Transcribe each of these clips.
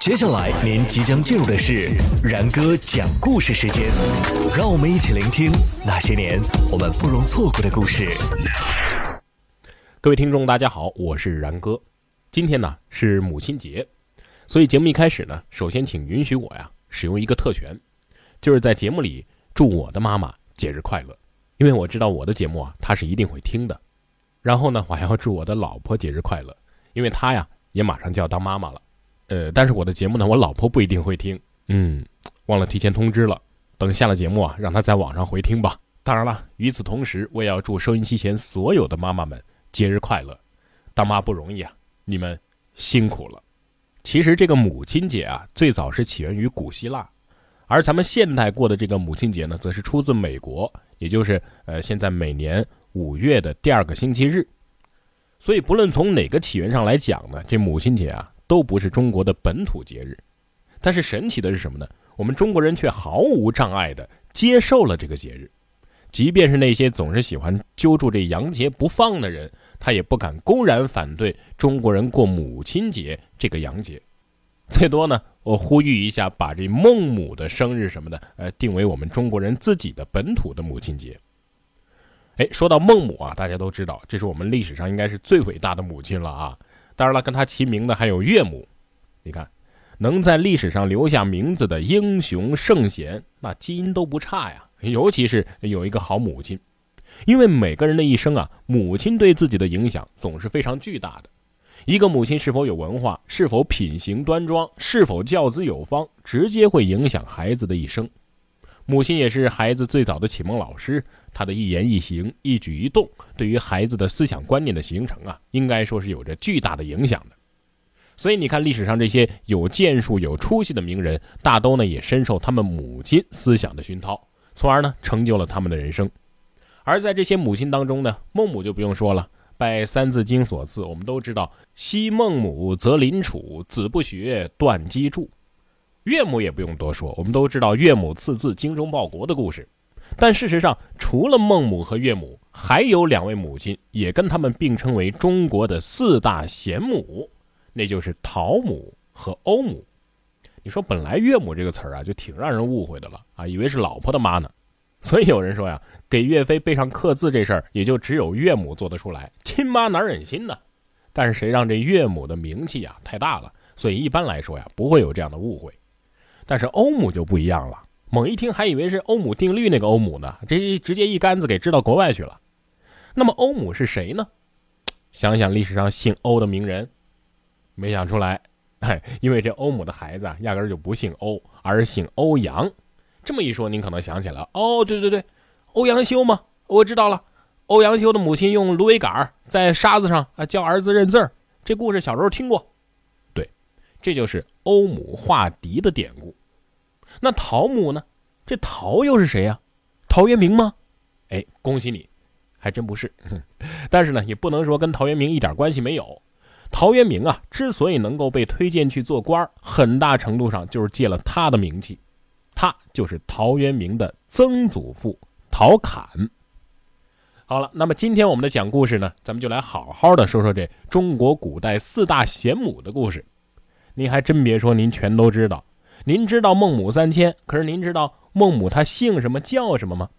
接下来您即将进入的是然哥讲故事时间，让我们一起聆听那些年我们不容错过的故事。各位听众，大家好，我是然哥。今天呢是母亲节，所以节目一开始呢，首先请允许我呀使用一个特权，就是在节目里祝我的妈妈节日快乐，因为我知道我的节目啊她是一定会听的。然后呢，我还要祝我的老婆节日快乐，因为她呀也马上就要当妈妈了。呃，但是我的节目呢，我老婆不一定会听，嗯，忘了提前通知了。等下了节目啊，让她在网上回听吧。当然了，与此同时，我也要祝收音机前所有的妈妈们节日快乐。当妈不容易啊，你们辛苦了。其实这个母亲节啊，最早是起源于古希腊，而咱们现代过的这个母亲节呢，则是出自美国，也就是呃，现在每年五月的第二个星期日。所以，不论从哪个起源上来讲呢，这母亲节啊。都不是中国的本土节日，但是神奇的是什么呢？我们中国人却毫无障碍地接受了这个节日，即便是那些总是喜欢揪住这洋节不放的人，他也不敢公然反对中国人过母亲节这个洋节。最多呢，我呼吁一下，把这孟母的生日什么的，呃，定为我们中国人自己的本土的母亲节。哎，说到孟母啊，大家都知道，这是我们历史上应该是最伟大的母亲了啊。当然了，跟他齐名的还有岳母。你看，能在历史上留下名字的英雄圣贤，那基因都不差呀。尤其是有一个好母亲，因为每个人的一生啊，母亲对自己的影响总是非常巨大的。一个母亲是否有文化，是否品行端庄，是否教子有方，直接会影响孩子的一生。母亲也是孩子最早的启蒙老师。他的一言一行、一举一动，对于孩子的思想观念的形成啊，应该说是有着巨大的影响的。所以你看，历史上这些有建树、有出息的名人，大都呢也深受他们母亲思想的熏陶，从而呢成就了他们的人生。而在这些母亲当中呢，孟母就不用说了，拜《三字经》所赐，我们都知道“昔孟母，择邻处，子不学，断机杼”。岳母也不用多说，我们都知道岳母刺字、精忠报国的故事。但事实上，除了孟母和岳母，还有两位母亲也跟他们并称为中国的四大贤母，那就是陶母和欧母。你说，本来岳母这个词儿啊，就挺让人误会的了啊，以为是老婆的妈呢。所以有人说呀，给岳飞背上刻字这事儿，也就只有岳母做得出来，亲妈哪忍心呢？但是谁让这岳母的名气呀太大了，所以一般来说呀，不会有这样的误会。但是欧母就不一样了。猛一听还以为是欧姆定律那个欧姆呢，这直接一竿子给支到国外去了。那么欧姆是谁呢？想想历史上姓欧的名人，没想出来。哎，因为这欧姆的孩子啊，压根就不姓欧，而是姓欧阳。这么一说，您可能想起来哦，对对对，欧阳修吗？我知道了，欧阳修的母亲用芦苇杆在沙子上啊教儿子认字儿，这故事小时候听过。对，这就是欧姆画笛的典故。那陶母呢？这陶又是谁呀？陶渊明吗？哎，恭喜你，还真不是。但是呢，也不能说跟陶渊明一点关系没有。陶渊明啊，之所以能够被推荐去做官很大程度上就是借了他的名气。他就是陶渊明的曾祖父陶侃。好了，那么今天我们的讲故事呢，咱们就来好好的说说这中国古代四大贤母的故事。您还真别说，您全都知道。您知道孟母三迁，可是您知道孟母她姓什么叫什么吗？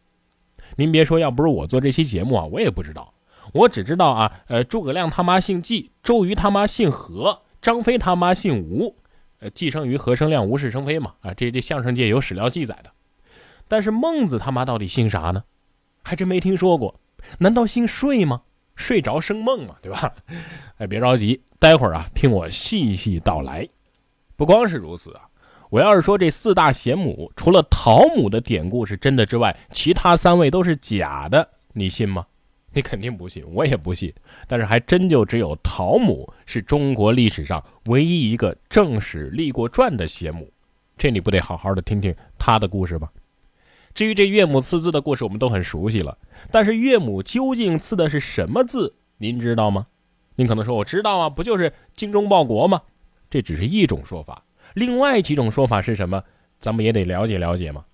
您别说，要不是我做这期节目啊，我也不知道。我只知道啊，呃，诸葛亮他妈姓纪，周瑜他妈姓何，张飞他妈姓吴，呃，既生于何生亮，无事生非嘛，啊，这这相声界有史料记载的。但是孟子他妈到底姓啥呢？还真没听说过。难道姓睡吗？睡着生梦嘛，对吧？哎，别着急，待会儿啊，听我细细道来。不光是如此啊。我要是说这四大贤母，除了陶母的典故是真的之外，其他三位都是假的，你信吗？你肯定不信，我也不信。但是还真就只有陶母是中国历史上唯一一个正史立过传的贤母，这你不得好好的听听她的故事吗？至于这岳母刺字的故事，我们都很熟悉了。但是岳母究竟刺的是什么字，您知道吗？您可能说我知道啊，不就是精忠报国吗？这只是一种说法。另外几种说法是什么？咱们也得了解了解嘛。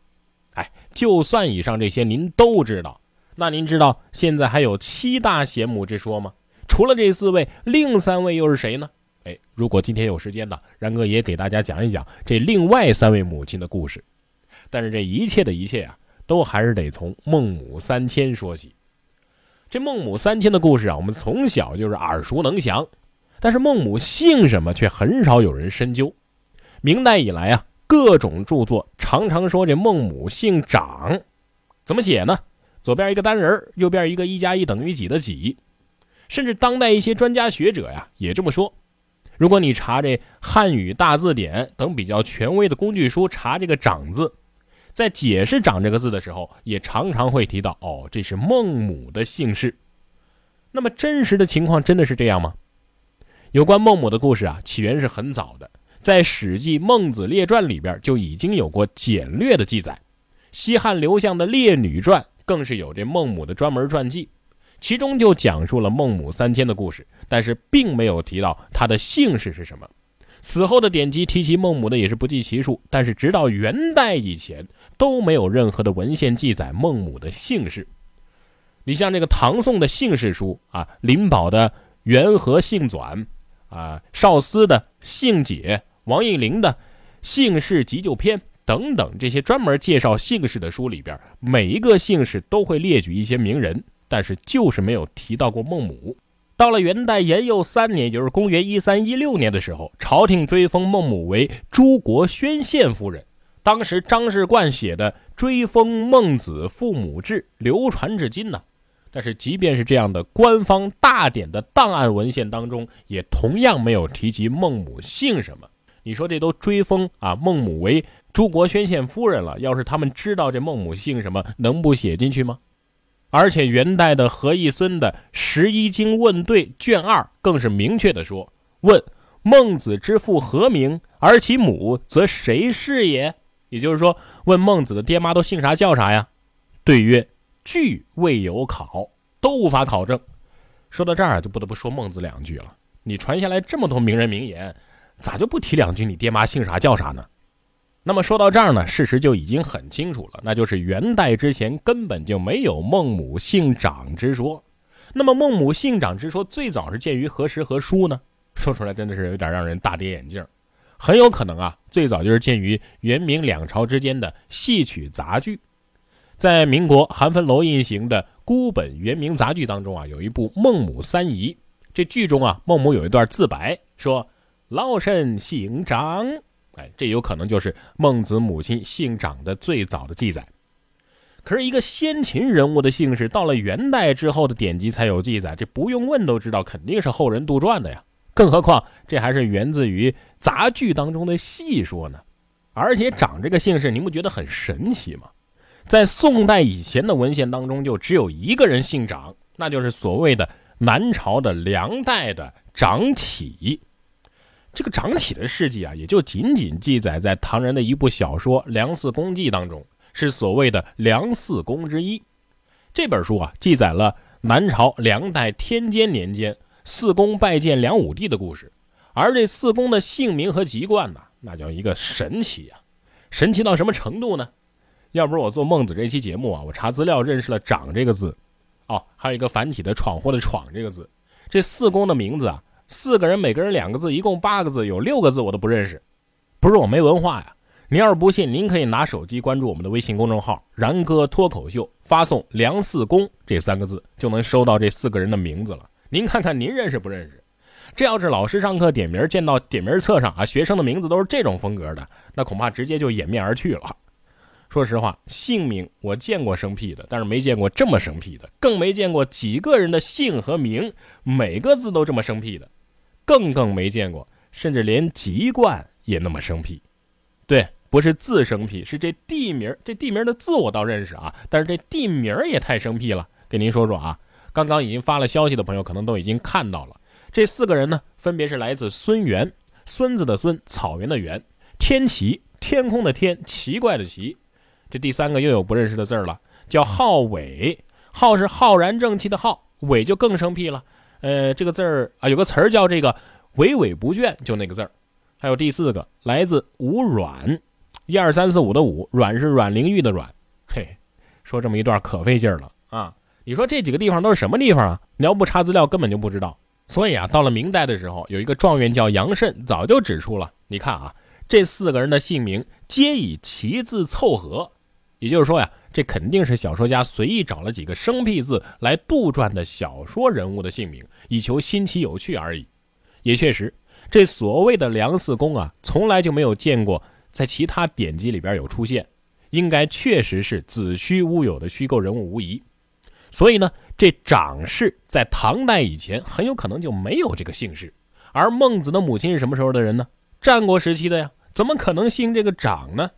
哎，就算以上这些您都知道，那您知道现在还有七大贤母之说吗？除了这四位，另三位又是谁呢？哎，如果今天有时间呢，然哥也给大家讲一讲这另外三位母亲的故事。但是这一切的一切啊，都还是得从孟母三迁说起。这孟母三迁的故事啊，我们从小就是耳熟能详，但是孟母姓什么却很少有人深究。明代以来啊，各种著作常常说这孟母姓长，怎么写呢？左边一个单人，右边一个一加一等于几的几。甚至当代一些专家学者呀，也这么说。如果你查这汉语大字典等比较权威的工具书，查这个“长”字，在解释“长”这个字的时候，也常常会提到哦，这是孟母的姓氏。那么真实的情况真的是这样吗？有关孟母的故事啊，起源是很早的，在《史记·孟子列传》里边就已经有过简略的记载。西汉刘向的《列女传》更是有这孟母的专门传记。其中就讲述了孟母三迁的故事，但是并没有提到她的姓氏是什么。此后的典籍提及孟母的也是不计其数，但是直到元代以前都没有任何的文献记载孟母的姓氏。你像这个唐宋的姓氏书啊，林宝的《元和姓纂》，啊，邵思的《姓解》，王应麟的《姓氏急救篇》等等这些专门介绍姓氏的书里边，每一个姓氏都会列举一些名人。但是就是没有提到过孟母。到了元代延佑三年，也就是公元一三一六年的时候，朝廷追封孟母为诸国宣献夫人。当时张世冠写的《追封孟子父母志》流传至今呢。但是即便是这样的官方大典的档案文献当中，也同样没有提及孟母姓什么。你说这都追封啊孟母为诸国宣献夫人了，要是他们知道这孟母姓什么，能不写进去吗？而且元代的何义孙的《十一经问对》卷二更是明确的说：“问孟子之父何名，而其母则谁是也？”也就是说，问孟子的爹妈都姓啥叫啥呀？对曰：“据未有考，都无法考证。”说到这儿就不得不说孟子两句了。你传下来这么多名人名言，咋就不提两句你爹妈姓啥叫啥呢？那么说到这儿呢，事实就已经很清楚了，那就是元代之前根本就没有孟母姓长之说。那么孟母姓长之说最早是见于何时何书呢？说出来真的是有点让人大跌眼镜。很有可能啊，最早就是见于元明两朝之间的戏曲杂剧。在民国韩汾楼印行的《孤本元明杂剧》当中啊，有一部《孟母三姨》。这剧中啊，孟母有一段自白，说：“老身姓张。”哎，这有可能就是孟子母亲姓长的最早的记载。可是，一个先秦人物的姓氏，到了元代之后的典籍才有记载，这不用问都知道，肯定是后人杜撰的呀。更何况，这还是源自于杂剧当中的戏说呢。而且，长这个姓氏，您不觉得很神奇吗？在宋代以前的文献当中，就只有一个人姓长，那就是所谓的南朝的梁代的长启。这个长启的事迹啊，也就仅仅记载在唐人的一部小说《梁四公记》当中，是所谓的梁四公之一。这本书啊，记载了南朝梁代天监年间四公拜见梁武帝的故事。而这四公的姓名和籍贯呢，那叫一个神奇呀！神奇到什么程度呢？要不是我做孟子这期节目啊，我查资料认识了“长”这个字，哦，还有一个繁体的“闯祸”的“闯”这个字。这四公的名字啊。四个人，每个人两个字，一共八个字，有六个字我都不认识。不是我没文化呀，您要是不信，您可以拿手机关注我们的微信公众号“然哥脱口秀”，发送“梁四公”这三个字，就能收到这四个人的名字了。您看看您认识不认识？这要是老师上课点名，见到点名册上啊学生的名字都是这种风格的，那恐怕直接就掩面而去了。说实话，姓名我见过生僻的，但是没见过这么生僻的，更没见过几个人的姓和名每个字都这么生僻的。更更没见过，甚至连籍贯也那么生僻。对，不是字生僻，是这地名。这地名的字我倒认识啊，但是这地名也太生僻了。给您说说啊，刚刚已经发了消息的朋友可能都已经看到了。这四个人呢，分别是来自孙元，孙子的孙，草原的原，天奇，天空的天，奇怪的奇。这第三个又有不认识的字了，叫浩伟，浩是浩然正气的浩，伟就更生僻了。呃，这个字儿啊，有个词儿叫这个“萎萎不倦”，就那个字儿。还有第四个，来自吴阮，一二三四五的五，阮是阮玲玉的阮。嘿，说这么一段可费劲儿了啊！你说这几个地方都是什么地方啊？你要不查资料，根本就不知道。所以啊，到了明代的时候，有一个状元叫杨慎，早就指出了，你看啊，这四个人的姓名皆以其字凑合，也就是说呀，这肯定是小说家随意找了几个生僻字来杜撰的小说人物的姓名，以求新奇有趣而已。也确实，这所谓的梁四公啊，从来就没有见过在其他典籍里边有出现，应该确实是子虚乌有的虚构人物无疑。所以呢，这长氏在唐代以前很有可能就没有这个姓氏。而孟子的母亲是什么时候的人呢？战国时期的呀，怎么可能姓这个长呢？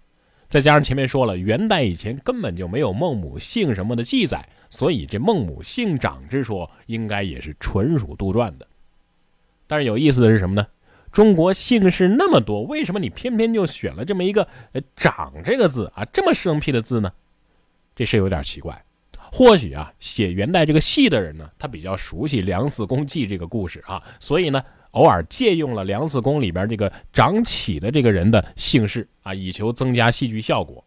再加上前面说了，元代以前根本就没有孟母姓什么的记载，所以这孟母姓长之说应该也是纯属杜撰的。但是有意思的是什么呢？中国姓氏那么多，为什么你偏偏就选了这么一个“呃长”这个字啊？这么生僻的字呢？这事有点奇怪。或许啊，写元代这个戏的人呢，他比较熟悉梁四公记这个故事啊，所以呢，偶尔借用了梁四公里边这个长启的这个人的姓氏啊，以求增加戏剧效果。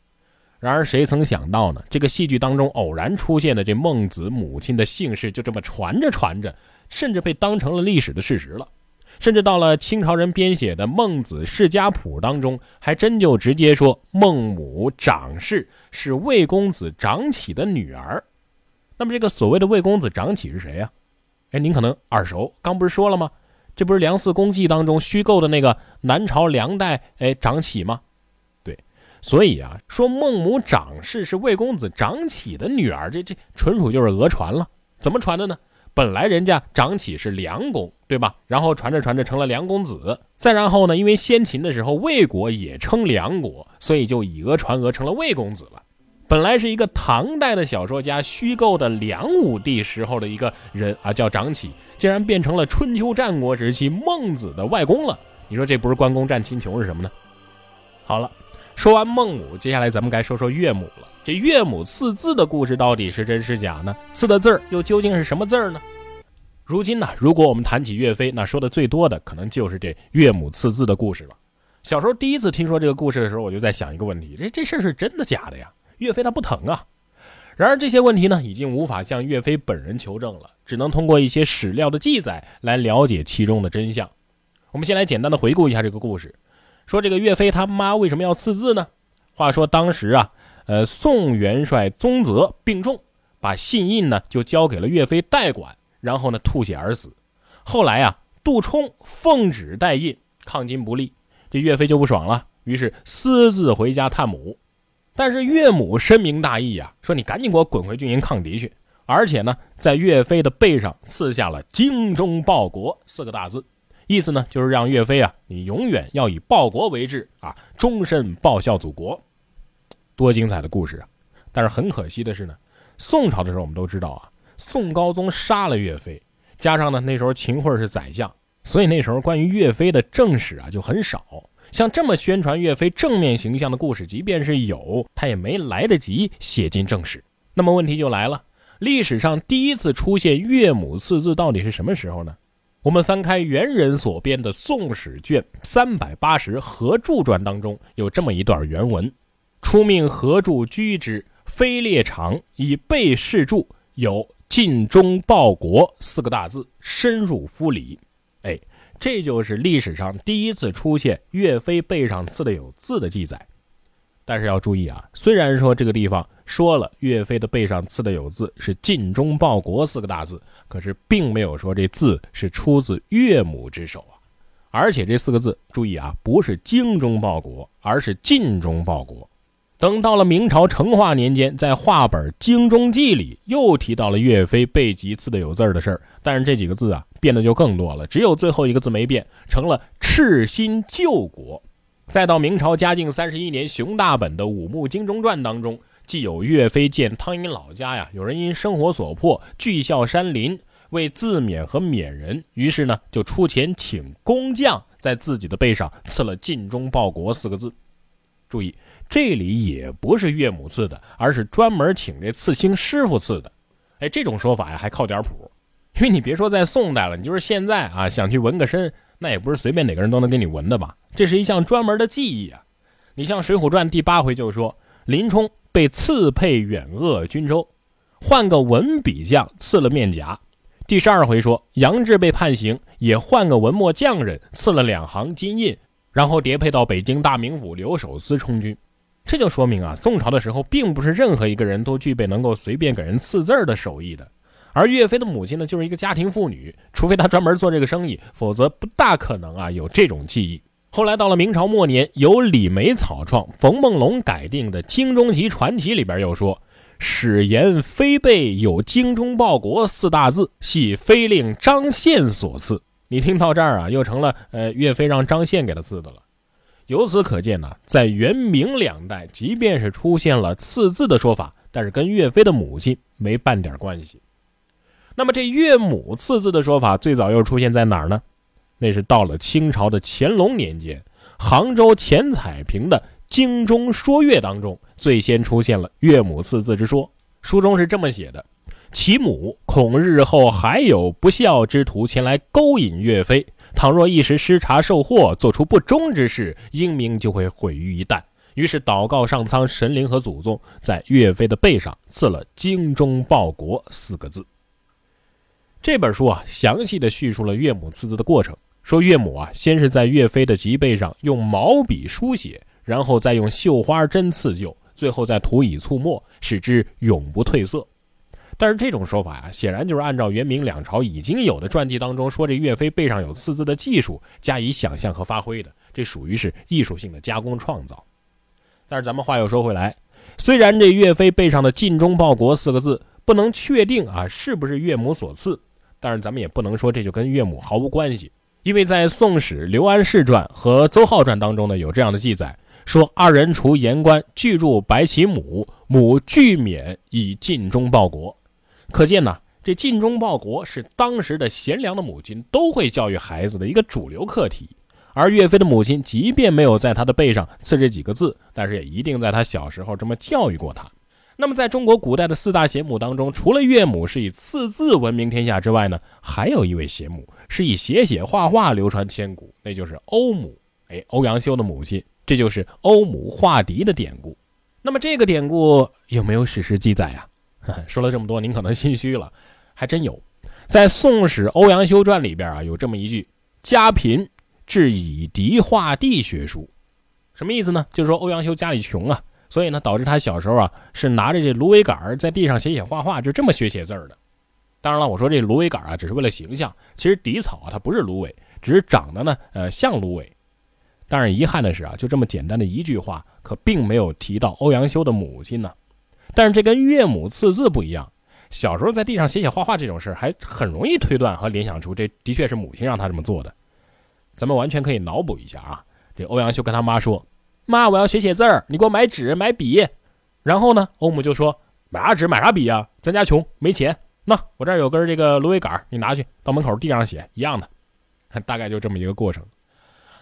然而谁曾想到呢？这个戏剧当中偶然出现的这孟子母亲的姓氏，就这么传着传着，甚至被当成了历史的事实了。甚至到了清朝人编写的《孟子世家谱》当中，还真就直接说孟母长氏是魏公子长启的女儿。那么这个所谓的魏公子长启是谁呀？哎，您可能耳熟，刚不是说了吗？这不是《梁四公记》当中虚构的那个南朝梁代哎长启吗？对，所以啊，说孟母长氏是魏公子长启的女儿，这这纯属就是讹传了。怎么传的呢？本来人家长启是梁公，对吧？然后传着传着成了梁公子，再然后呢，因为先秦的时候魏国也称梁国，所以就以讹传讹成了魏公子了。本来是一个唐代的小说家虚构的梁武帝时候的一个人啊，叫长启，竟然变成了春秋战国时期孟子的外公了。你说这不是关公战秦琼是什么呢？好了，说完孟母，接下来咱们该说说岳母了。这岳母刺字的故事到底是真是假呢？刺的字儿又究竟是什么字儿呢？如今呢，如果我们谈起岳飞，那说的最多的可能就是这岳母刺字的故事了。小时候第一次听说这个故事的时候，我就在想一个问题：这这事儿是真的假的呀？岳飞他不疼啊，然而这些问题呢，已经无法向岳飞本人求证了，只能通过一些史料的记载来了解其中的真相。我们先来简单的回顾一下这个故事，说这个岳飞他妈为什么要刺字呢？话说当时啊，呃，宋元帅宗泽病重，把信印呢就交给了岳飞代管，然后呢吐血而死。后来啊，杜充奉旨代印，抗金不利，这岳飞就不爽了，于是私自回家探母。但是岳母深明大义啊，说你赶紧给我滚回军营抗敌去，而且呢，在岳飞的背上刺下了“精忠报国”四个大字，意思呢就是让岳飞啊，你永远要以报国为志啊，终身报效祖国。多精彩的故事啊！但是很可惜的是呢，宋朝的时候我们都知道啊，宋高宗杀了岳飞，加上呢那时候秦桧是宰相，所以那时候关于岳飞的正史啊就很少。像这么宣传岳飞正面形象的故事，即便是有，他也没来得及写进正史。那么问题就来了，历史上第一次出现岳母四字到底是什么时候呢？我们翻开元人所编的《宋史》卷三百八十何注传当中有这么一段原文：初命何注居之，非列长，以备事注，有尽忠报国四个大字，深入夫里。这就是历史上第一次出现岳飞背上刺的有字的记载，但是要注意啊，虽然说这个地方说了岳飞的背上刺的有字是“尽忠报国”四个大字，可是并没有说这字是出自岳母之手啊。而且这四个字，注意啊，不是“精忠报国”，而是“尽忠报国”。等到了明朝成化年间，在话本《精忠记》里又提到了岳飞背脊刺的有字的事儿，但是这几个字啊。变得就更多了，只有最后一个字没变，成了赤心救国。再到明朝嘉靖三十一年熊大本的《武穆经中传》当中，既有岳飞见汤阴老家呀，有人因生活所迫聚孝山林，为自勉和勉人，于是呢就出钱请工匠在自己的背上刺了“尽忠报国”四个字。注意，这里也不是岳母刺的，而是专门请这刺青师傅刺的。哎，这种说法呀还靠点谱。因为你别说在宋代了，你就是现在啊，想去纹个身，那也不是随便哪个人都能给你纹的吧？这是一项专门的技艺啊。你像《水浒传》第八回就说，林冲被刺配远恶军州，换个文笔匠刺了面颊，第十二回说，杨志被判刑，也换个文墨匠人刺了两行金印，然后叠配到北京大名府留守司充军。这就说明啊，宋朝的时候，并不是任何一个人都具备能够随便给人赐字儿的手艺的。而岳飞的母亲呢，就是一个家庭妇女，除非她专门做这个生意，否则不大可能啊有这种技艺。后来到了明朝末年，由李梅草创、冯梦龙改定的《精忠集传奇》里边又说：“史言飞背有精忠报国四大字，系飞令张宪所赐。”你听到这儿啊，又成了呃岳飞让张宪给他赐的了。由此可见呢，在元明两代，即便是出现了赐字的说法，但是跟岳飞的母亲没半点关系。那么这岳母赐字的说法最早又出现在哪儿呢？那是到了清朝的乾隆年间，杭州钱彩萍的《京中说岳》当中，最先出现了岳母赐字之说。书中是这么写的：其母恐日后还有不孝之徒前来勾引岳飞，倘若一时失察受祸，做出不忠之事，英名就会毁于一旦。于是祷告上苍神灵和祖宗，在岳飞的背上刺了“精忠报国”四个字。这本书啊，详细的叙述了岳母刺字的过程。说岳母啊，先是在岳飞的脊背上用毛笔书写，然后再用绣花针刺绣，最后再涂以醋墨，使之永不褪色。但是这种说法呀，显然就是按照元明两朝已经有的传记当中说这岳飞背上有刺字的技术加以想象和发挥的，这属于是艺术性的加工创造。但是咱们话又说回来，虽然这岳飞背上的“尽忠报国”四个字不能确定啊是不是岳母所赐。但是咱们也不能说这就跟岳母毫无关系，因为在《宋史·刘安世传》和《邹浩传》当中呢，有这样的记载，说二人除言官俱入白其母，母俱免以尽忠报国。可见呢，这尽忠报国是当时的贤良的母亲都会教育孩子的一个主流课题。而岳飞的母亲即便没有在他的背上刺这几个字，但是也一定在他小时候这么教育过他。那么，在中国古代的四大贤母当中，除了岳母是以赐字闻名天下之外呢，还有一位贤母是以写写画画流传千古，那就是欧母。哎，欧阳修的母亲，这就是欧母画笛的典故。那么，这个典故有没有史实记载呀？说了这么多，您可能心虚了，还真有。在《宋史·欧阳修传》里边啊，有这么一句：“家贫，致以笛画地学书。”什么意思呢？就是说欧阳修家里穷啊。所以呢，导致他小时候啊是拿着这芦苇杆在地上写写画画，就这么学写字儿的。当然了，我说这芦苇杆啊只是为了形象，其实底草啊它不是芦苇，只是长得呢呃像芦苇。但是遗憾的是啊，就这么简单的一句话，可并没有提到欧阳修的母亲呢。但是这跟岳母赐字不一样，小时候在地上写写画画这种事儿，还很容易推断和联想出这的确是母亲让他这么做的。咱们完全可以脑补一下啊，这欧阳修跟他妈说。妈，我要学写字儿，你给我买纸买笔。然后呢，欧姆就说：“买啥纸买啥笔呀？咱家穷，没钱。那我这儿有根这个芦苇杆，你拿去到门口地上写，一样的。大概就这么一个过程。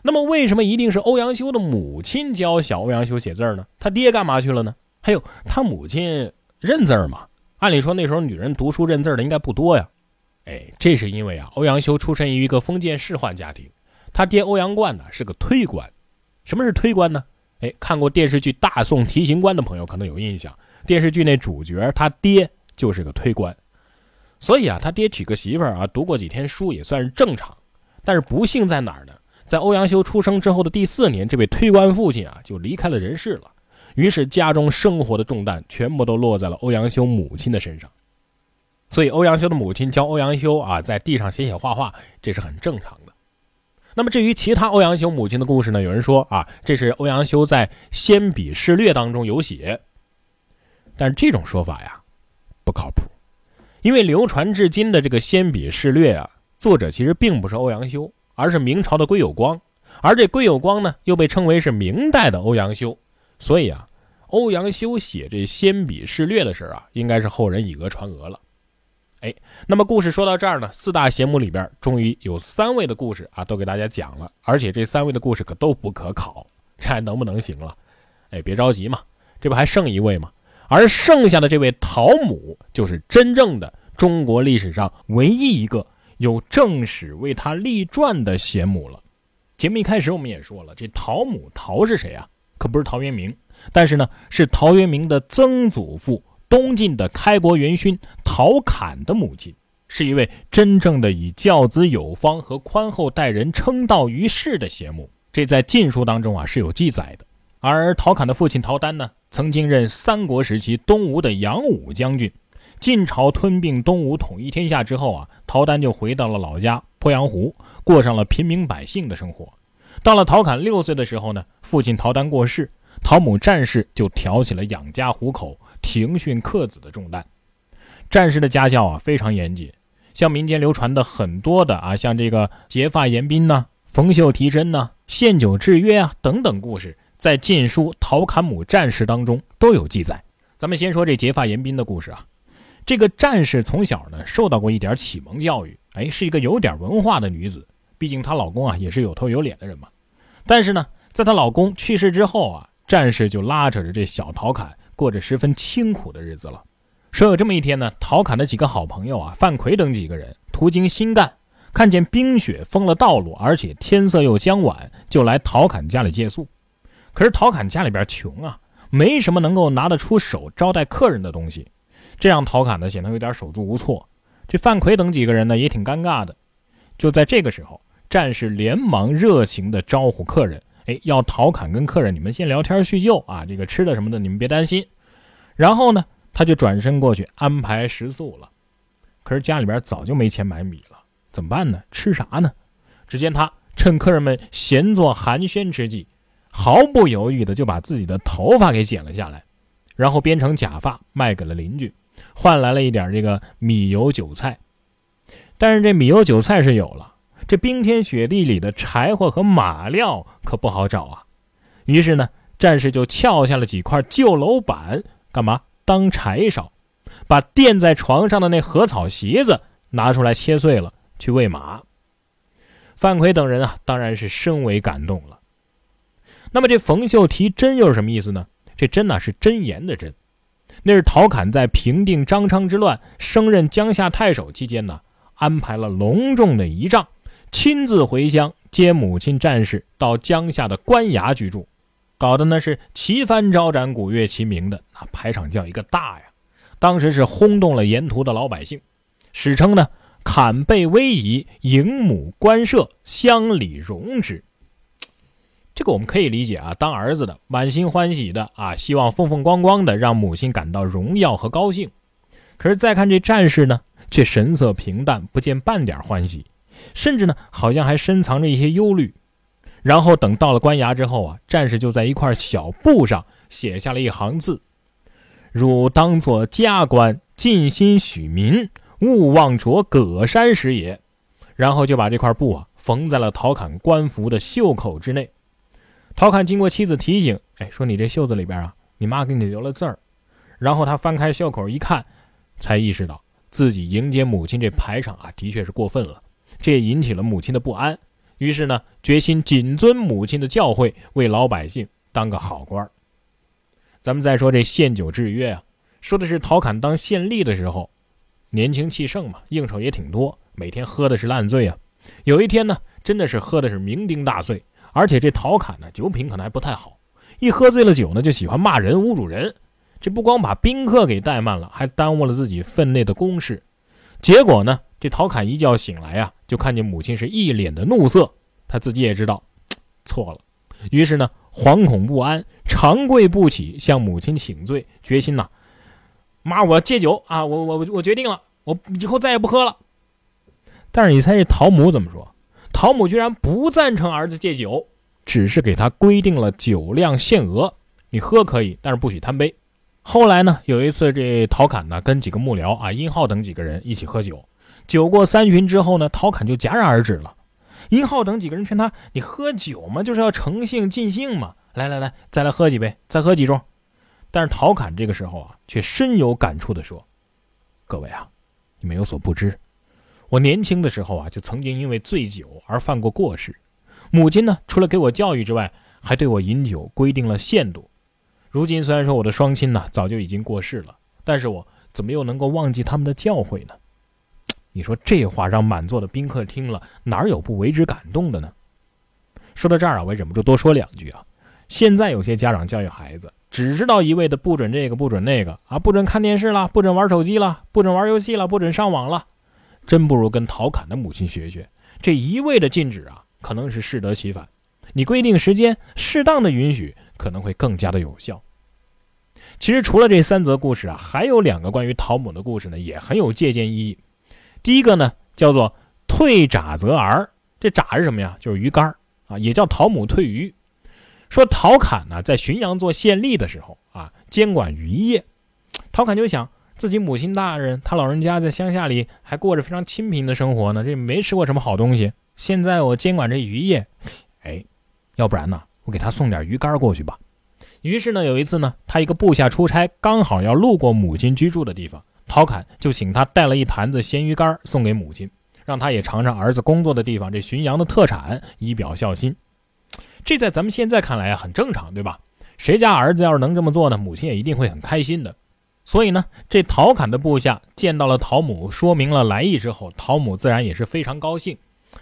那么，为什么一定是欧阳修的母亲教小欧阳修写字呢？他爹干嘛去了呢？还有他母亲认字吗？按理说那时候女人读书认字的应该不多呀。哎，这是因为啊，欧阳修出身于一个封建仕宦家庭，他爹欧阳贯呢是个推官。什么是推官呢？哎，看过电视剧《大宋提刑官》的朋友可能有印象，电视剧那主角他爹就是个推官，所以啊，他爹娶个媳妇儿啊，读过几天书也算是正常。但是不幸在哪儿呢？在欧阳修出生之后的第四年，这位推官父亲啊就离开了人世了，于是家中生活的重担全部都落在了欧阳修母亲的身上。所以欧阳修的母亲教欧阳修啊，在地上写写画画，这是很正常的。那么至于其他欧阳修母亲的故事呢？有人说啊，这是欧阳修在《先笔事略》当中有写，但这种说法呀不靠谱，因为流传至今的这个《先笔事略》啊，作者其实并不是欧阳修，而是明朝的归有光，而这归有光呢又被称为是明代的欧阳修，所以啊，欧阳修写这《先笔事略》的事啊，应该是后人以讹传讹了。哎，那么故事说到这儿呢，四大贤母里边终于有三位的故事啊，都给大家讲了，而且这三位的故事可都不可考，这还能不能行了？哎，别着急嘛，这不还剩一位吗？而剩下的这位陶母，就是真正的中国历史上唯一一个有正史为他立传的贤母了。节目一开始我们也说了，这陶母陶是谁啊？可不是陶渊明，但是呢，是陶渊明的曾祖父。东晋的开国元勋陶侃的母亲，是一位真正的以教子有方和宽厚待人称道于世的邪母。这在《晋书》当中啊是有记载的。而陶侃的父亲陶丹呢，曾经任三国时期东吴的扬武将军。晋朝吞并东吴，统一天下之后啊，陶丹就回到了老家鄱阳湖，过上了平民百姓的生活。到了陶侃六岁的时候呢，父亲陶丹过世，陶母战氏就挑起了养家糊口、庭训克子的重担。战士的家教啊非常严谨，像民间流传的很多的啊，像这个结发严彬呐、缝袖提针呐、献酒制约啊等等故事，在《晋书·陶侃母战士》当中都有记载。咱们先说这结发严彬的故事啊。这个战士从小呢受到过一点启蒙教育，哎，是一个有点文化的女子。毕竟她老公啊也是有头有脸的人嘛。但是呢，在她老公去世之后啊，战士就拉扯着这小陶侃过着十分清苦的日子了。说有这么一天呢，陶侃的几个好朋友啊，范奎等几个人途经新干，看见冰雪封了道路，而且天色又将晚，就来陶侃家里借宿。可是陶侃家里边穷啊，没什么能够拿得出手招待客人的东西。这让陶侃呢显得有点手足无措，这范奎等几个人呢也挺尴尬的。就在这个时候，战士连忙热情地招呼客人，哎，要陶侃跟客人你们先聊天叙旧啊，这个吃的什么的你们别担心。然后呢，他就转身过去安排食宿了。可是家里边早就没钱买米了，怎么办呢？吃啥呢？只见他趁客人们闲坐寒暄之际，毫不犹豫的就把自己的头发给剪了下来，然后编成假发卖给了邻居。换来了一点这个米油韭菜，但是这米油韭菜是有了，这冰天雪地里的柴火和马料可不好找啊。于是呢，战士就撬下了几块旧楼板，干嘛当柴烧？把垫在床上的那禾草席子拿出来切碎了，去喂马。范奎等人啊，当然是深为感动了。那么这冯秀提真又是什么意思呢？这真呢是真言的真。那是陶侃在平定张昌之乱、升任江夏太守期间呢，安排了隆重的仪仗，亲自回乡接母亲战士到江夏的官衙居住，搞得那是旗帆招展、鼓乐齐鸣的，那排场叫一个大呀！当时是轰动了沿途的老百姓，史称呢“坎贝威仪，迎母官舍，乡里荣之”。这个我们可以理解啊，当儿子的满心欢喜的啊，希望风风光光的让母亲感到荣耀和高兴。可是再看这战士呢，却神色平淡，不见半点欢喜，甚至呢，好像还深藏着一些忧虑。然后等到了官衙之后啊，战士就在一块小布上写下了一行字：“汝当作家官，尽心许民，勿忘着葛山时也。”然后就把这块布啊缝在了陶侃官服的袖口之内。陶侃经过妻子提醒，哎，说你这袖子里边啊，你妈给你留了字儿。然后他翻开袖口一看，才意识到自己迎接母亲这排场啊，的确是过分了。这也引起了母亲的不安。于是呢，决心谨遵母亲的教诲，为老百姓当个好官。咱们再说这献酒制约啊，说的是陶侃当县吏的时候，年轻气盛嘛，应酬也挺多，每天喝的是烂醉啊。有一天呢，真的是喝的是酩酊大醉。而且这陶侃呢，酒品可能还不太好，一喝醉了酒呢，就喜欢骂人、侮辱人。这不光把宾客给怠慢了，还耽误了自己分内的公事。结果呢，这陶侃一觉醒来呀，就看见母亲是一脸的怒色，他自己也知道错了，于是呢，惶恐不安，长跪不起，向母亲请罪，决心呐，妈，我戒酒啊，我我我决定了，我以后再也不喝了。但是你猜这陶母怎么说？陶母居然不赞成儿子戒酒，只是给他规定了酒量限额，你喝可以，但是不许贪杯。后来呢，有一次这陶侃呢跟几个幕僚啊，殷浩等几个人一起喝酒，酒过三巡之后呢，陶侃就戛然而止了。殷浩等几个人劝他：“你喝酒嘛，就是要诚信尽兴嘛，来来来，再来喝几杯，再喝几盅。”但是陶侃这个时候啊，却深有感触地说：“各位啊，你们有所不知。”我年轻的时候啊，就曾经因为醉酒而犯过过失。母亲呢，除了给我教育之外，还对我饮酒规定了限度。如今虽然说我的双亲呢早就已经过世了，但是我怎么又能够忘记他们的教诲呢？你说这话让满座的宾客听了，哪有不为之感动的呢？说到这儿啊，我也忍不住多说两句啊。现在有些家长教育孩子，只知道一味的不准这个不准那个啊，不准看电视了，不准玩手机了，不准玩游戏了，不准上网了。真不如跟陶侃的母亲学学。这一味的禁止啊，可能是适得其反。你规定时间，适当的允许，可能会更加的有效。其实除了这三则故事啊，还有两个关于陶母的故事呢，也很有借鉴意义。第一个呢，叫做“退爪则儿”，这爪是什么呀？就是鱼竿啊，也叫陶母退鱼。说陶侃呢，在浔阳做县吏的时候啊，监管渔业。陶侃就想，自己母亲大人，他老人家在乡下里还过着非常清贫的生活呢，这没吃过什么好东西。现在我监管这渔业，哎，要不然呢，我给他送点鱼竿过去吧。于是呢，有一次呢，他一个部下出差，刚好要路过母亲居住的地方，陶侃就请他带了一坛子咸鱼干送给母亲，让他也尝尝儿子工作的地方这浔阳的特产，以表孝心。这在咱们现在看来啊，很正常，对吧？谁家儿子要是能这么做呢，母亲也一定会很开心的。所以呢，这陶侃的部下见到了陶母，说明了来意之后，陶母自然也是非常高兴。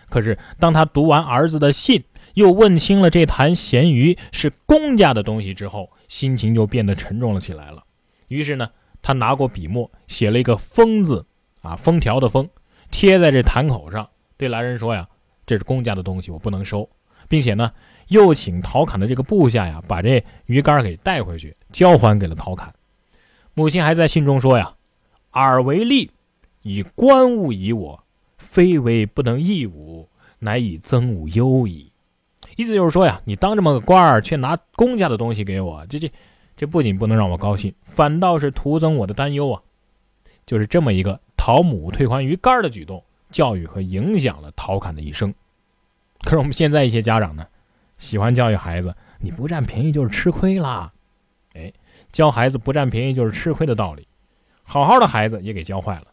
可是当他读完儿子的信，又问清了这坛咸鱼是公家的东西之后，心情就变得沉重了起来了。于是呢，他拿过笔墨，写了一个“封”字，啊，封条的“封”，贴在这坛口上，对来人说呀：“这是公家的东西，我不能收。”并且呢，又请陶侃的这个部下呀，把这鱼竿给带回去，交还给了陶侃。母亲还在信中说呀：“尔为吏，以官物以我，非为不能义吾，乃以增吾忧矣。”意思就是说呀，你当这么个官儿，却拿公家的东西给我，这这这不仅不能让我高兴，反倒是徒增我的担忧啊！就是这么一个陶母退还鱼竿的举动，教育和影响了陶侃的一生。可是我们现在一些家长呢，喜欢教育孩子，你不占便宜就是吃亏啦，哎，教孩子不占便宜就是吃亏的道理，好好的孩子也给教坏了。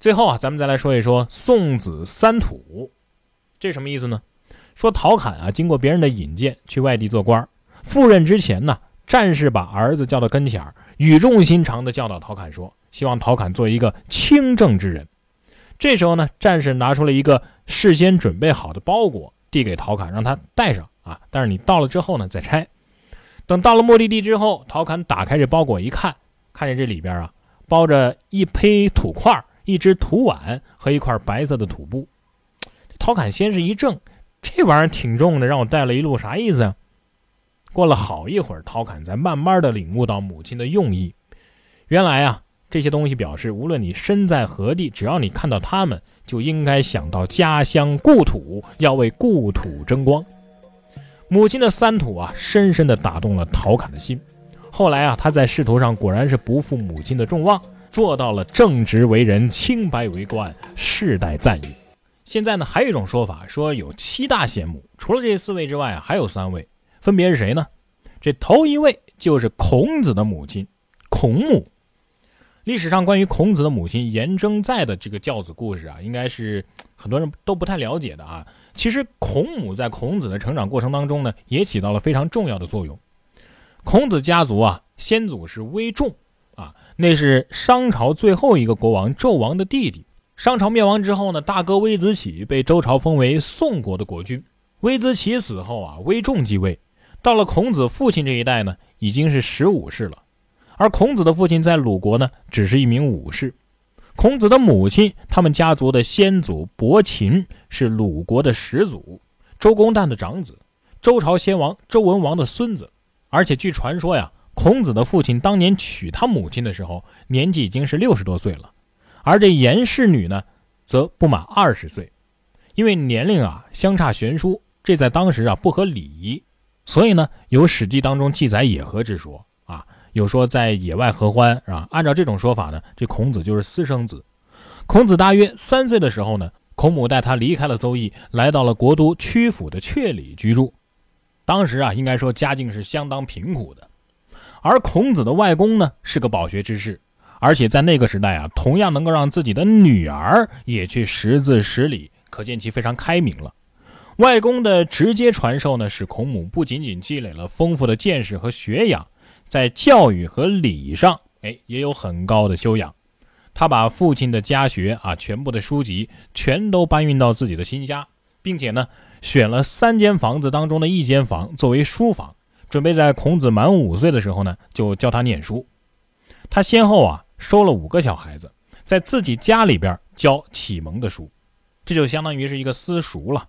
最后啊，咱们再来说一说送子三土，这什么意思呢？说陶侃啊，经过别人的引荐去外地做官，赴任之前呢，战士把儿子叫到跟前儿，语重心长地教导陶侃说：“希望陶侃做一个清正之人。”这时候呢，战士拿出了一个事先准备好的包裹，递给陶侃，让他带上啊。但是你到了之后呢，再拆。等到了目的地之后，陶侃打开这包裹一看，看见这里边啊，包着一胚土块、一只土碗和一块白色的土布。陶侃先是一怔。这玩意儿挺重的，让我带了一路，啥意思呀？过了好一会儿，陶侃才慢慢的领悟到母亲的用意。原来啊，这些东西表示，无论你身在何地，只要你看到它们，就应该想到家乡故土，要为故土争光。母亲的三土啊，深深的打动了陶侃的心。后来啊，他在仕途上果然是不负母亲的众望，做到了正直为人，清白为官，世代赞誉。现在呢，还有一种说法，说有七大贤母，除了这四位之外啊，还有三位，分别是谁呢？这头一位就是孔子的母亲，孔母。历史上关于孔子的母亲颜征在的这个教子故事啊，应该是很多人都不太了解的啊。其实孔母在孔子的成长过程当中呢，也起到了非常重要的作用。孔子家族啊，先祖是威仲啊，那是商朝最后一个国王纣王的弟弟。商朝灭亡之后呢，大哥微子启被周朝封为宋国的国君。微子启死后啊，微仲继位。到了孔子父亲这一代呢，已经是十五世了。而孔子的父亲在鲁国呢，只是一名武士。孔子的母亲，他们家族的先祖伯禽是鲁国的始祖，周公旦的长子，周朝先王周文王的孙子。而且据传说呀，孔子的父亲当年娶他母亲的时候，年纪已经是六十多岁了。而这颜氏女呢，则不满二十岁，因为年龄啊相差悬殊，这在当时啊不合礼仪，所以呢有《史记》当中记载野合之说啊，有说在野外合欢啊。按照这种说法呢，这孔子就是私生子。孔子大约三岁的时候呢，孔母带他离开了邹邑，来到了国都曲阜的阙里居住。当时啊，应该说家境是相当贫苦的，而孔子的外公呢是个饱学之士。而且在那个时代啊，同样能够让自己的女儿也去识字识礼，可见其非常开明了。外公的直接传授呢，使孔母不仅仅积累了丰富的见识和学养，在教育和礼上，哎，也有很高的修养。他把父亲的家学啊，全部的书籍全都搬运到自己的新家，并且呢，选了三间房子当中的一间房作为书房，准备在孔子满五岁的时候呢，就教他念书。他先后啊。收了五个小孩子，在自己家里边教启蒙的书，这就相当于是一个私塾了。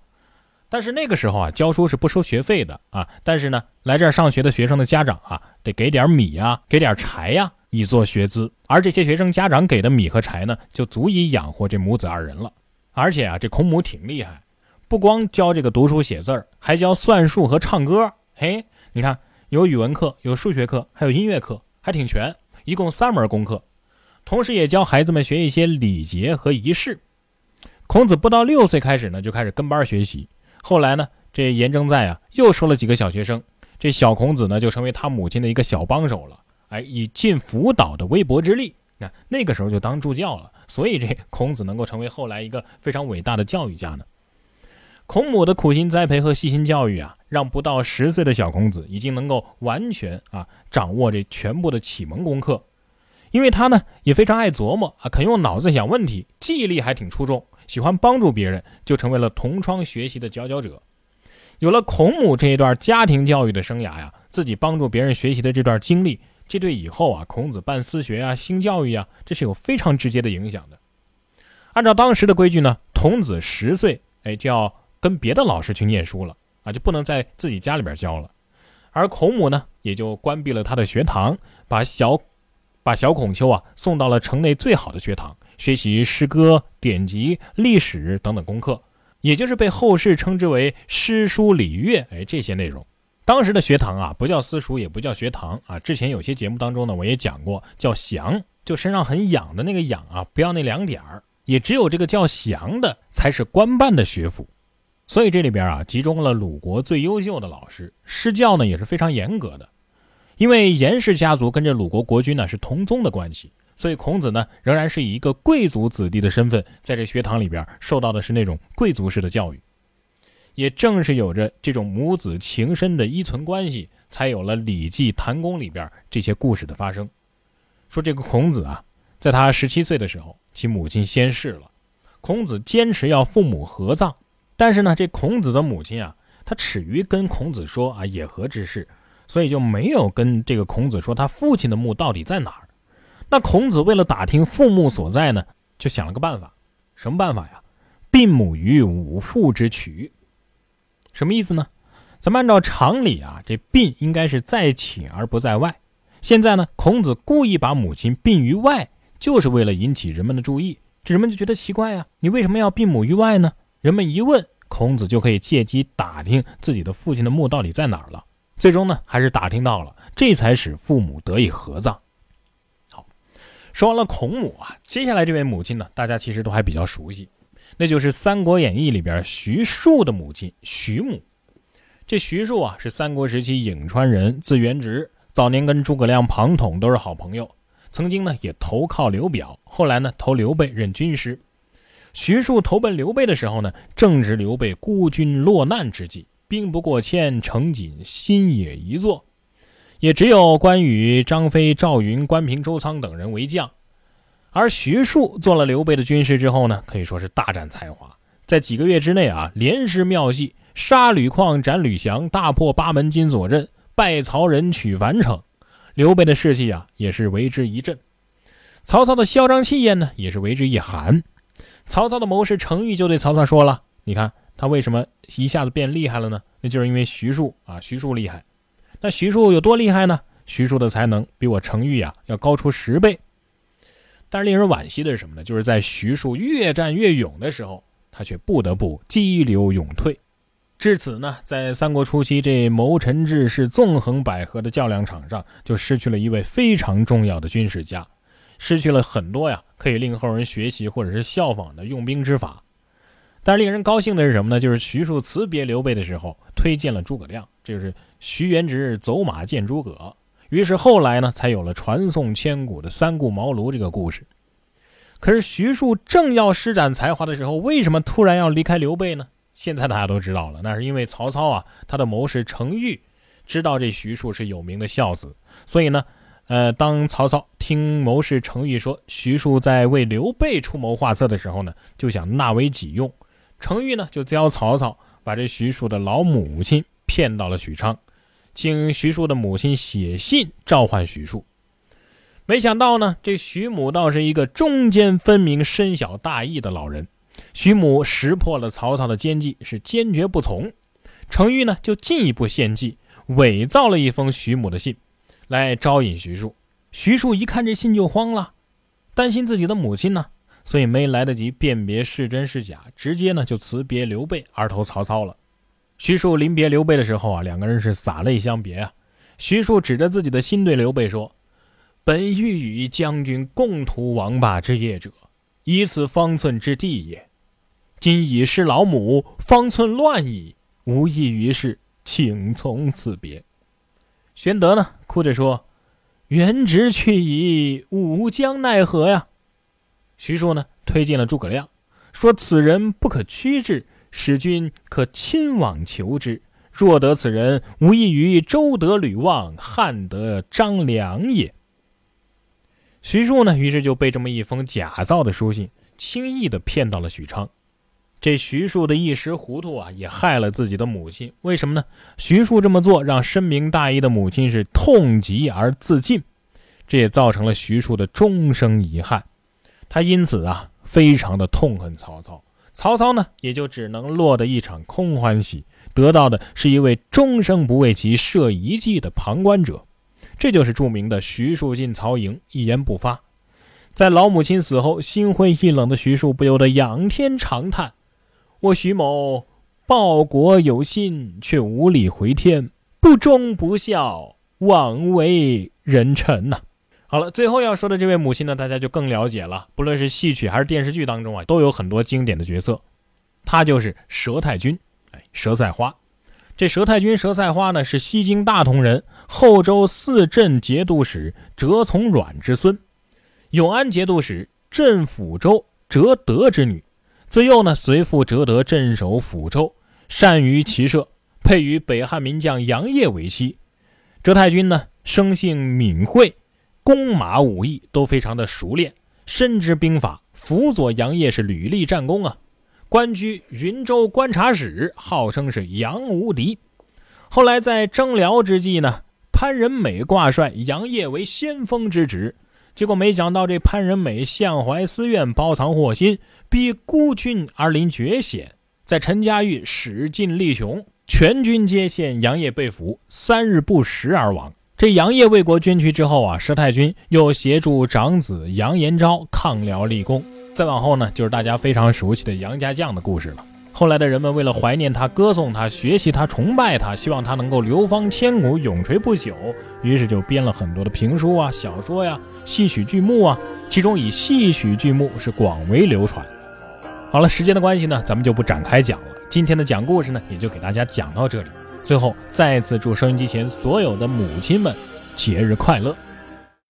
但是那个时候啊，教书是不收学费的啊。但是呢，来这儿上学的学生的家长啊，得给点米呀，给点柴呀，以作学资。而这些学生家长给的米和柴呢，就足以养活这母子二人了。而且啊，这孔母挺厉害，不光教这个读书写字儿，还教算术和唱歌。嘿，你看，有语文课，有数学课，还有音乐课，还挺全，一共三门功课。同时也教孩子们学一些礼节和仪式。孔子不到六岁开始呢，就开始跟班学习。后来呢，这颜征在啊，又收了几个小学生，这小孔子呢，就成为他母亲的一个小帮手了。哎，以尽辅导的微薄之力，那那个时候就当助教了。所以这孔子能够成为后来一个非常伟大的教育家呢。孔母的苦心栽培和细心教育啊，让不到十岁的小孔子已经能够完全啊掌握这全部的启蒙功课。因为他呢也非常爱琢磨啊，肯用脑子想问题，记忆力还挺出众，喜欢帮助别人，就成为了同窗学习的佼佼者。有了孔母这一段家庭教育的生涯呀，自己帮助别人学习的这段经历，这对以后啊孔子办私学啊、新教育啊，这是有非常直接的影响的。按照当时的规矩呢，童子十岁，哎，就要跟别的老师去念书了啊，就不能在自己家里边教了。而孔母呢，也就关闭了他的学堂，把小。把小孔丘啊送到了城内最好的学堂，学习诗歌、典籍、历史等等功课，也就是被后世称之为诗书礼乐。哎，这些内容，当时的学堂啊，不叫私塾，也不叫学堂啊。之前有些节目当中呢，我也讲过，叫祥，就身上很痒的那个痒啊，不要那两点儿。也只有这个叫祥的，才是官办的学府。所以这里边啊，集中了鲁国最优秀的老师，施教呢也是非常严格的。因为严氏家族跟这鲁国国君呢是同宗的关系，所以孔子呢仍然是以一个贵族子弟的身份，在这学堂里边受到的是那种贵族式的教育。也正是有着这种母子情深的依存关系，才有了《礼记·檀公》里边这些故事的发生。说这个孔子啊，在他十七岁的时候，其母亲先逝了，孔子坚持要父母合葬，但是呢，这孔子的母亲啊，他耻于跟孔子说啊野合之事。所以就没有跟这个孔子说他父亲的墓到底在哪儿。那孔子为了打听父母所在呢，就想了个办法。什么办法呀？并母于五父之渠。什么意思呢？咱们按照常理啊，这殡应该是在寝而不在外。现在呢，孔子故意把母亲殡于外，就是为了引起人们的注意。这人们就觉得奇怪呀，你为什么要病母于外呢？人们一问，孔子就可以借机打听自己的父亲的墓到底在哪儿了。最终呢，还是打听到了，这才使父母得以合葬。说完了孔母啊，接下来这位母亲呢，大家其实都还比较熟悉，那就是《三国演义》里边徐庶的母亲徐母。这徐庶啊，是三国时期颍川人，字元直，早年跟诸葛亮、庞统都是好朋友，曾经呢也投靠刘表，后来呢投刘备任军师。徐庶投奔刘备的时候呢，正值刘备孤军落难之际。兵不过千，城仅新野一座，也只有关羽、张飞、赵云、关平、周仓等人为将。而徐庶做了刘备的军师之后呢，可以说是大展才华，在几个月之内啊，连施妙计，杀吕旷、斩吕翔，大破八门金锁阵，败曹仁，取樊城。刘备的士气啊，也是为之一振。曹操的嚣张气焰呢，也是为之一寒。曹操的谋士程昱就对曹操说了：“你看。”他为什么一下子变厉害了呢？那就是因为徐庶啊，徐庶厉害。那徐庶有多厉害呢？徐庶的才能比我程昱啊要高出十倍。但是令人惋惜的是什么呢？就是在徐庶越战越勇的时候，他却不得不激流勇退。至此呢，在三国初期这谋臣志士纵横捭阖的较量场上，就失去了一位非常重要的军事家，失去了很多呀可以令后人学习或者是效仿的用兵之法。但是令人高兴的是什么呢？就是徐庶辞别刘备的时候，推荐了诸葛亮，就是徐元直走马见诸葛。于是后来呢，才有了传颂千古的三顾茅庐这个故事。可是徐庶正要施展才华的时候，为什么突然要离开刘备呢？现在大家都知道了，那是因为曹操啊，他的谋士程昱知道这徐庶是有名的孝子，所以呢，呃，当曹操听谋士程昱说徐庶在为刘备出谋划策的时候呢，就想纳为己用。程昱呢，就教曹操把这徐庶的老母亲骗到了许昌，请徐庶的母亲写信召唤徐庶。没想到呢，这徐母倒是一个中间分明、身小大义的老人。徐母识破了曹操的奸计，是坚决不从。程昱呢，就进一步献计，伪造了一封徐母的信，来招引徐庶。徐庶一看这信就慌了，担心自己的母亲呢，所以没来得及辨别是真是假，直接呢就辞别刘备，而投曹操了。徐庶临别刘备的时候啊，两个人是洒泪相别啊。徐庶指着自己的心对刘备说：“本欲与将军共图王霸之业者，以此方寸之地也。今已失老母，方寸乱矣。”无益于事，请从此别。玄德呢，哭着说：“元直去矣，吾将奈何呀？”徐庶呢，推荐了诸葛亮，说：“此人不可屈之，使君可亲往求之。若得此人，无异于周得吕望，汉得张良也。”徐庶呢，于是就被这么一封假造的书信，轻易的骗到了许昌。这徐庶的一时糊涂啊，也害了自己的母亲。为什么呢？徐庶这么做，让深明大义的母亲是痛极而自尽，这也造成了徐庶的终生遗憾。他因此啊，非常的痛恨曹操。曹操呢，也就只能落得一场空欢喜，得到的是一位终生不为其设一计的旁观者。这就是著名的徐庶进曹营，一言不发。在老母亲死后，心灰意冷的徐庶不由得仰天长叹。我徐某报国有心，却无力回天，不忠不孝，枉为人臣呐！好了，最后要说的这位母亲呢，大家就更了解了。不论是戏曲还是电视剧当中啊，都有很多经典的角色。她就是佘太君，哎，佘赛花。这佘太君佘赛花呢，是西京大同人，后周四镇节度使折从阮之孙，永安节度使镇抚州折德之女。自幼呢，随父折德镇守抚州，善于骑射，配与北汉名将杨业为妻。佘太君呢，生性敏慧，弓马武艺都非常的熟练，深知兵法，辅佐杨业是屡立战功啊。官居云州观察使，号称是杨无敌。后来在征辽之际呢，潘仁美挂帅杨业为先锋之职。结果没想到，这潘仁美向怀私怨，包藏祸心，逼孤军而临绝险，在陈家峪使尽力穷，全军皆陷，杨业被俘，三日不食而亡。这杨业为国捐躯之后啊，佘太君又协助长子杨延昭抗辽立功。再往后呢，就是大家非常熟悉的杨家将的故事了。后来的人们为了怀念他、歌颂他、学习他、崇拜他，希望他能够流芳千古、永垂不朽，于是就编了很多的评书啊、小说呀、戏曲剧目啊，其中以戏曲剧目是广为流传。好了，时间的关系呢，咱们就不展开讲了。今天的讲故事呢，也就给大家讲到这里。最后，再次祝收音机前所有的母亲们节日快乐！